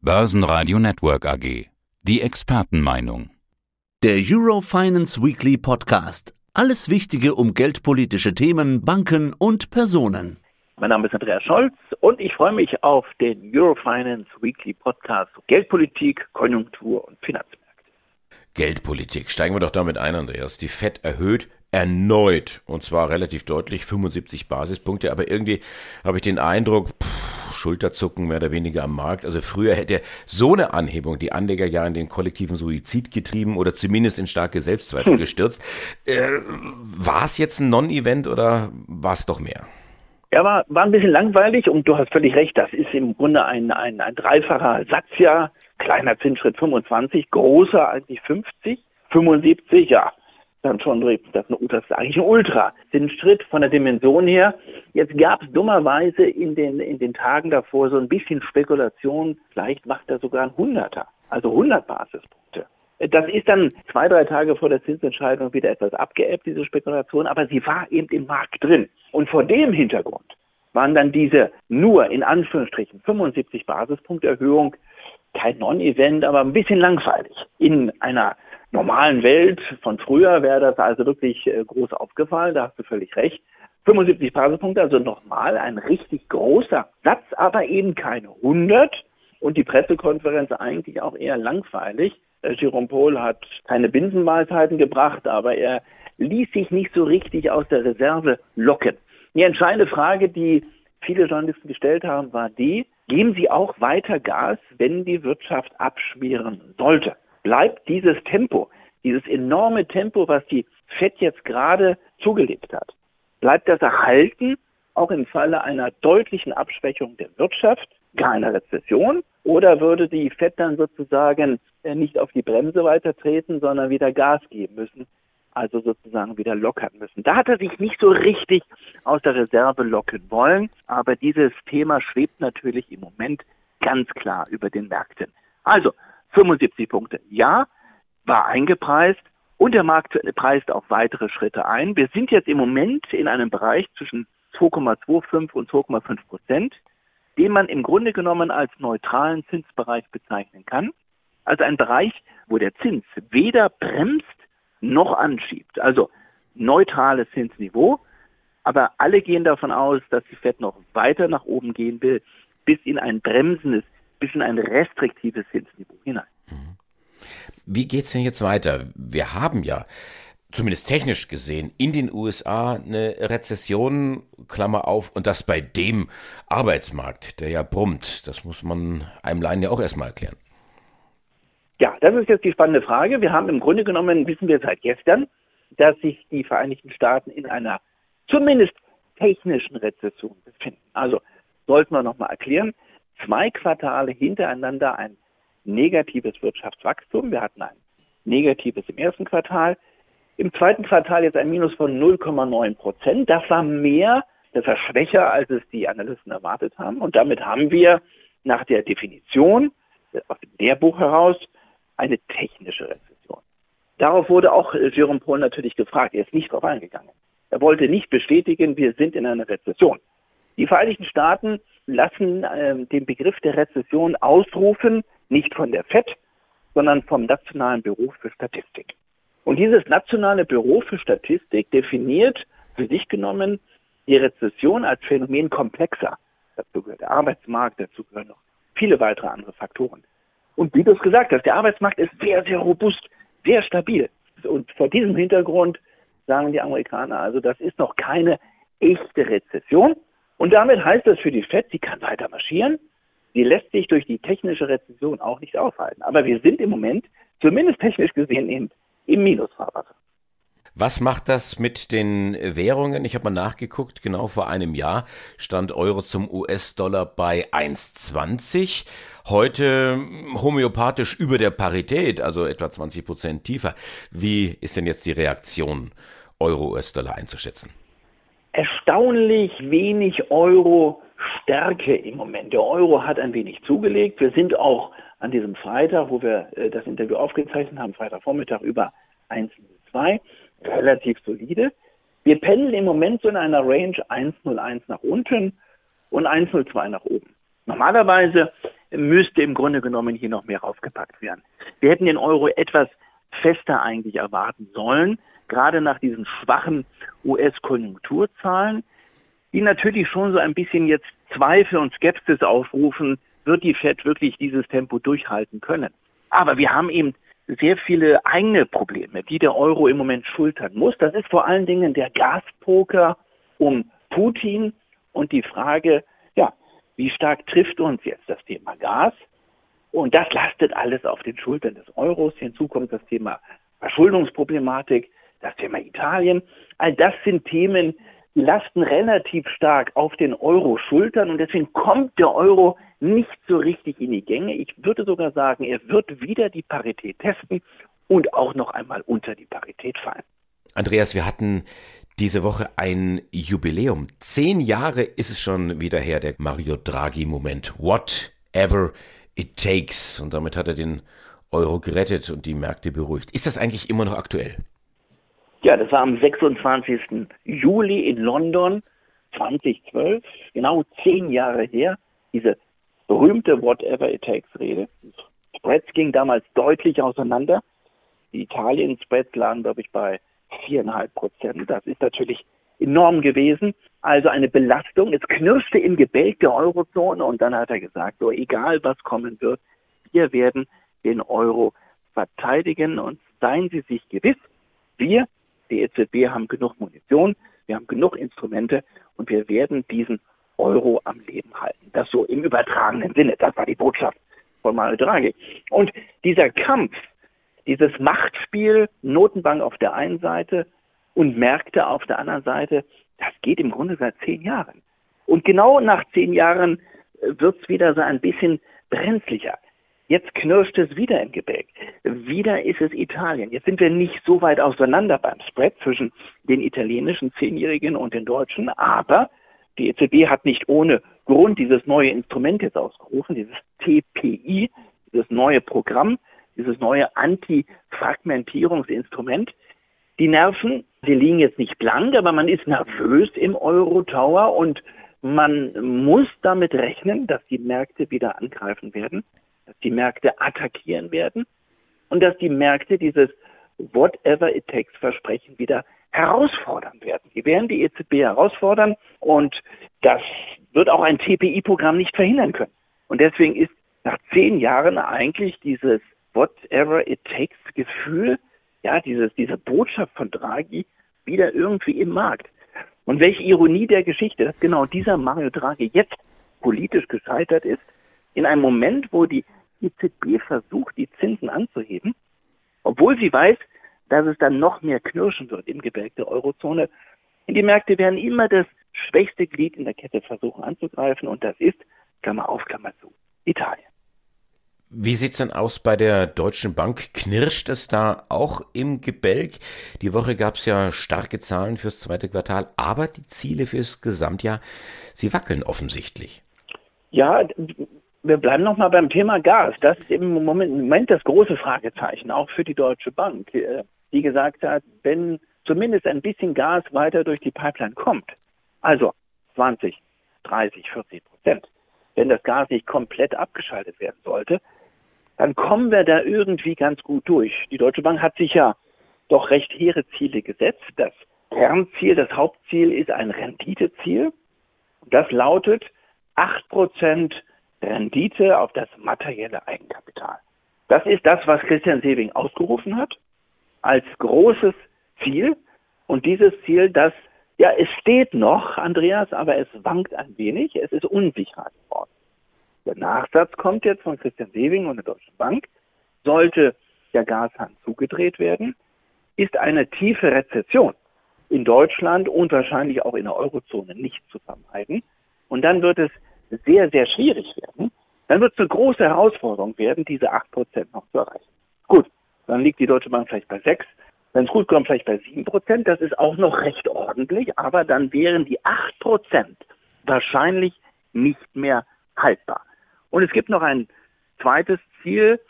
Börsenradio Network AG. Die Expertenmeinung. Der Eurofinance Weekly Podcast. Alles Wichtige um geldpolitische Themen, Banken und Personen. Mein Name ist Andreas Scholz und ich freue mich auf den Eurofinance Weekly Podcast Geldpolitik, Konjunktur und Finanzmärkte. Geldpolitik. Steigen wir doch damit ein, Andreas. Die FED erhöht erneut und zwar relativ deutlich 75 Basispunkte, aber irgendwie habe ich den Eindruck, pff, Schulterzucken mehr oder weniger am Markt. Also früher hätte so eine Anhebung die Anleger ja in den kollektiven Suizid getrieben oder zumindest in starke Selbstzweifel hm. gestürzt. Äh, war es jetzt ein Non-Event oder war es doch mehr? Ja, war, war ein bisschen langweilig und du hast völlig recht, das ist im Grunde ein, ein, ein dreifacher Satz ja. Kleiner Zinsschritt 25, großer eigentlich 50, 75, ja, dann schon das, das ist eigentlich ein Ultra. Den Schritt von der Dimension her. Jetzt gab es dummerweise in den, in den Tagen davor so ein bisschen Spekulation. Vielleicht macht er sogar ein Hunderter, also 100 Basispunkte. Das ist dann zwei, drei Tage vor der Zinsentscheidung wieder etwas abgeebbt, diese Spekulation, aber sie war eben im Markt drin. Und vor dem Hintergrund waren dann diese nur in Anführungsstrichen 75 Basispunkte Erhöhung kein Non-Event, aber ein bisschen langweilig in einer normalen Welt von früher wäre das also wirklich äh, groß aufgefallen, da hast du völlig recht. 75 Basispunkte, also nochmal ein richtig großer Satz, aber eben keine 100 und die Pressekonferenz eigentlich auch eher langweilig. Äh, Jerome Paul hat keine Binsenmahlzeiten gebracht, aber er ließ sich nicht so richtig aus der Reserve locken. Die entscheidende Frage, die viele Journalisten gestellt haben, war die, geben Sie auch weiter Gas, wenn die Wirtschaft abschmieren sollte? Bleibt dieses Tempo, dieses enorme Tempo, was die FED jetzt gerade zugelegt hat, bleibt das erhalten, auch im Falle einer deutlichen Abschwächung der Wirtschaft, gar einer Rezession? Oder würde die FED dann sozusagen äh, nicht auf die Bremse weiter treten, sondern wieder Gas geben müssen, also sozusagen wieder lockern müssen? Da hat er sich nicht so richtig aus der Reserve locken wollen, aber dieses Thema schwebt natürlich im Moment ganz klar über den Märkten. Also, 75 Punkte. Ja, war eingepreist und der Markt preist auch weitere Schritte ein. Wir sind jetzt im Moment in einem Bereich zwischen 2,25 und 2,5 Prozent, den man im Grunde genommen als neutralen Zinsbereich bezeichnen kann. Also ein Bereich, wo der Zins weder bremst noch anschiebt. Also neutrales Zinsniveau. Aber alle gehen davon aus, dass die Fed noch weiter nach oben gehen will, bis in ein bremsendes bis in ein restriktives Zinsniveau hinein. Mhm. Wie geht's denn jetzt weiter? Wir haben ja zumindest technisch gesehen, in den USA eine Rezession, Klammer auf, und das bei dem Arbeitsmarkt, der ja brummt. Das muss man einem Laien ja auch erstmal erklären. Ja, das ist jetzt die spannende Frage. Wir haben im Grunde genommen, wissen wir seit gestern, dass sich die Vereinigten Staaten in einer zumindest technischen Rezession befinden. Also sollten wir nochmal erklären, zwei Quartale hintereinander ein negatives Wirtschaftswachstum. Wir hatten ein negatives im ersten Quartal. Im zweiten Quartal jetzt ein Minus von 0,9 Prozent. Das war mehr, das war schwächer, als es die Analysten erwartet haben. Und damit haben wir nach der Definition aus dem Lehrbuch heraus eine technische Rezession. Darauf wurde auch Jerome Paul natürlich gefragt. Er ist nicht darauf eingegangen. Er wollte nicht bestätigen, wir sind in einer Rezession. Die Vereinigten Staaten lassen äh, den Begriff der Rezession ausrufen, nicht von der FED, sondern vom Nationalen Büro für Statistik. Und dieses Nationale Büro für Statistik definiert für sich genommen die Rezession als Phänomen komplexer. Dazu gehört der Arbeitsmarkt, dazu gehören noch viele weitere andere Faktoren. Und wie du es gesagt hast, der Arbeitsmarkt ist sehr, sehr robust, sehr stabil. Und vor diesem Hintergrund sagen die Amerikaner, also das ist noch keine echte Rezession, und damit heißt das für die FED, sie kann weiter marschieren. Sie lässt sich durch die technische Rezession auch nicht aufhalten. Aber wir sind im Moment, zumindest technisch gesehen, im, im Minusfahrwasser. Was macht das mit den Währungen? Ich habe mal nachgeguckt, genau vor einem Jahr stand Euro zum US-Dollar bei 1,20. Heute homöopathisch über der Parität, also etwa 20 Prozent tiefer. Wie ist denn jetzt die Reaktion, Euro-US-Dollar einzuschätzen? Erstaunlich wenig Euro-Stärke im Moment. Der Euro hat ein wenig zugelegt. Wir sind auch an diesem Freitag, wo wir äh, das Interview aufgezeichnet haben, Freitagvormittag über 1,02, relativ solide. Wir pendeln im Moment so in einer Range 1,01 nach unten und 1,02 nach oben. Normalerweise müsste im Grunde genommen hier noch mehr raufgepackt werden. Wir hätten den Euro etwas fester eigentlich erwarten sollen, gerade nach diesen schwachen US-Konjunkturzahlen, die natürlich schon so ein bisschen jetzt Zweifel und Skepsis aufrufen, wird die Fed wirklich dieses Tempo durchhalten können. Aber wir haben eben sehr viele eigene Probleme, die der Euro im Moment schultern muss. Das ist vor allen Dingen der Gaspoker um Putin und die Frage, ja, wie stark trifft uns jetzt das Thema Gas? Und das lastet alles auf den Schultern des Euros. Hinzu kommt das Thema Verschuldungsproblematik, das Thema Italien. All das sind Themen, die lasten relativ stark auf den Euro Schultern und deswegen kommt der Euro nicht so richtig in die Gänge. Ich würde sogar sagen, er wird wieder die Parität testen und auch noch einmal unter die Parität fallen. Andreas, wir hatten diese Woche ein Jubiläum. Zehn Jahre ist es schon wieder her, der Mario Draghi-Moment. Whatever it takes. Und damit hat er den Euro gerettet und die Märkte beruhigt. Ist das eigentlich immer noch aktuell? Ja, das war am 26. Juli in London 2012, genau zehn Jahre her, diese berühmte Whatever It Takes Rede. Spreads ging damals deutlich auseinander. Die Italien-Spreads lagen, glaube ich, bei viereinhalb Prozent. Das ist natürlich enorm gewesen. Also eine Belastung. Es knirschte im Gebälk der Eurozone und dann hat er gesagt, so egal was kommen wird, wir werden den Euro verteidigen und seien Sie sich gewiss, wir die EZB haben genug Munition, wir haben genug Instrumente und wir werden diesen Euro am Leben halten. Das so im übertragenen Sinne. Das war die Botschaft von Mario Draghi. Und dieser Kampf, dieses Machtspiel, Notenbank auf der einen Seite und Märkte auf der anderen Seite, das geht im Grunde seit zehn Jahren. Und genau nach zehn Jahren äh, wird es wieder so ein bisschen brenzlicher. Jetzt knirscht es wieder im Gebälk. Wieder ist es Italien. Jetzt sind wir nicht so weit auseinander beim Spread zwischen den italienischen Zehnjährigen und den Deutschen, aber die EZB hat nicht ohne Grund dieses neue Instrument jetzt ausgerufen, dieses TPI, dieses neue Programm, dieses neue Anti-Fragmentierungsinstrument. Die Nerven, sie liegen jetzt nicht blank, aber man ist nervös im Euro-Tower und man muss damit rechnen, dass die Märkte wieder angreifen werden dass die Märkte attackieren werden und dass die Märkte dieses Whatever it takes Versprechen wieder herausfordern werden. Sie werden die EZB herausfordern und das wird auch ein TPI-Programm nicht verhindern können. Und deswegen ist nach zehn Jahren eigentlich dieses Whatever it takes Gefühl, ja, dieses, diese Botschaft von Draghi wieder irgendwie im Markt. Und welche Ironie der Geschichte, dass genau dieser Mario Draghi jetzt politisch gescheitert ist, in einem Moment, wo die EZB versucht, die Zinsen anzuheben, obwohl sie weiß, dass es dann noch mehr knirschen wird im Gebälk der Eurozone. Und die Märkte werden immer das schwächste Glied in der Kette versuchen anzugreifen und das ist, Klammer auf, Klammer zu, Italien. Wie sieht's denn aus bei der Deutschen Bank? Knirscht es da auch im Gebälk? Die Woche gab's ja starke Zahlen fürs zweite Quartal, aber die Ziele fürs Gesamtjahr, sie wackeln offensichtlich. Ja, wir bleiben nochmal beim Thema Gas. Das ist im Moment, im Moment das große Fragezeichen, auch für die Deutsche Bank, äh, die gesagt hat, wenn zumindest ein bisschen Gas weiter durch die Pipeline kommt, also 20, 30, 40 Prozent, wenn das Gas nicht komplett abgeschaltet werden sollte, dann kommen wir da irgendwie ganz gut durch. Die Deutsche Bank hat sich ja doch recht hehre Ziele gesetzt. Das Kernziel, das Hauptziel ist ein Renditeziel. Das lautet 8 Prozent Rendite auf das materielle Eigenkapital. Das ist das, was Christian Sewing ausgerufen hat als großes Ziel. Und dieses Ziel, das, ja, es steht noch, Andreas, aber es wankt ein wenig. Es ist unsicherer geworden. Der Nachsatz kommt jetzt von Christian Sewing und der Deutschen Bank. Sollte der Gashahn zugedreht werden, ist eine tiefe Rezession in Deutschland und wahrscheinlich auch in der Eurozone nicht zu vermeiden. Und dann wird es sehr, sehr schwierig werden, dann wird es eine große Herausforderung werden, diese 8% noch zu erreichen. Gut, dann liegt die Deutsche Bank vielleicht bei 6, wenn es gut kommt, vielleicht bei 7%. Das ist auch noch recht ordentlich, aber dann wären die 8% wahrscheinlich nicht mehr haltbar. Und es gibt noch ein zweites Ziel,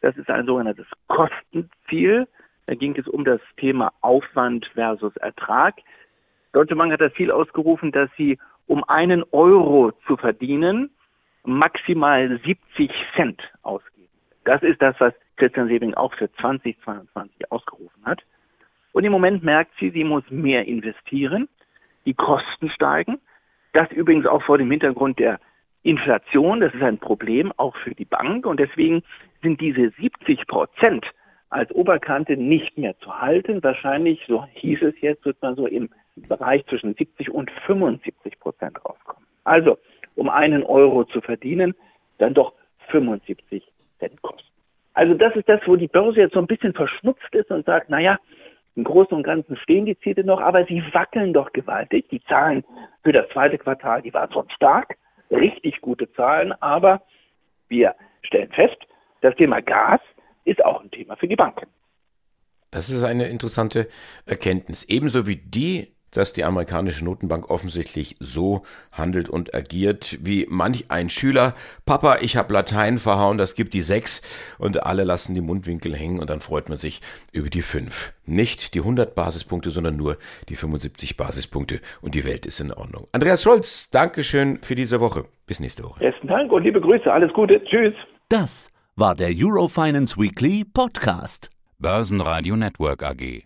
das ist ein sogenanntes Kostenziel. Da ging es um das Thema Aufwand versus Ertrag. Deutsche Bank hat das Ziel ausgerufen, dass sie um einen Euro zu verdienen, maximal 70 Cent ausgeben. Das ist das, was Christian Sebing auch für 2022 ausgerufen hat. Und im Moment merkt sie, sie muss mehr investieren. Die Kosten steigen. Das übrigens auch vor dem Hintergrund der Inflation. Das ist ein Problem auch für die Bank. Und deswegen sind diese 70 Prozent als Oberkante nicht mehr zu halten. Wahrscheinlich, so hieß es jetzt, wird man so im Bereich zwischen 70 und 75 Prozent rauskommen. Also, um einen Euro zu verdienen, dann doch 75 Cent kosten. Also das ist das, wo die Börse jetzt so ein bisschen verschnupft ist und sagt, naja, im Großen und Ganzen stehen die Ziele noch, aber sie wackeln doch gewaltig. Die Zahlen für das zweite Quartal, die waren schon stark, richtig gute Zahlen, aber wir stellen fest, das Thema Gas ist auch ein Thema für die Banken. Das ist eine interessante Erkenntnis. Ebenso wie die dass die amerikanische Notenbank offensichtlich so handelt und agiert wie manch ein Schüler. Papa, ich habe Latein verhauen, das gibt die sechs und alle lassen die Mundwinkel hängen und dann freut man sich über die fünf. Nicht die 100 Basispunkte, sondern nur die 75 Basispunkte und die Welt ist in Ordnung. Andreas Scholz, Dankeschön für diese Woche. Bis nächste Woche. Besten Dank und liebe Grüße. Alles Gute. Tschüss. Das war der Eurofinance Weekly Podcast. Börsenradio Network AG.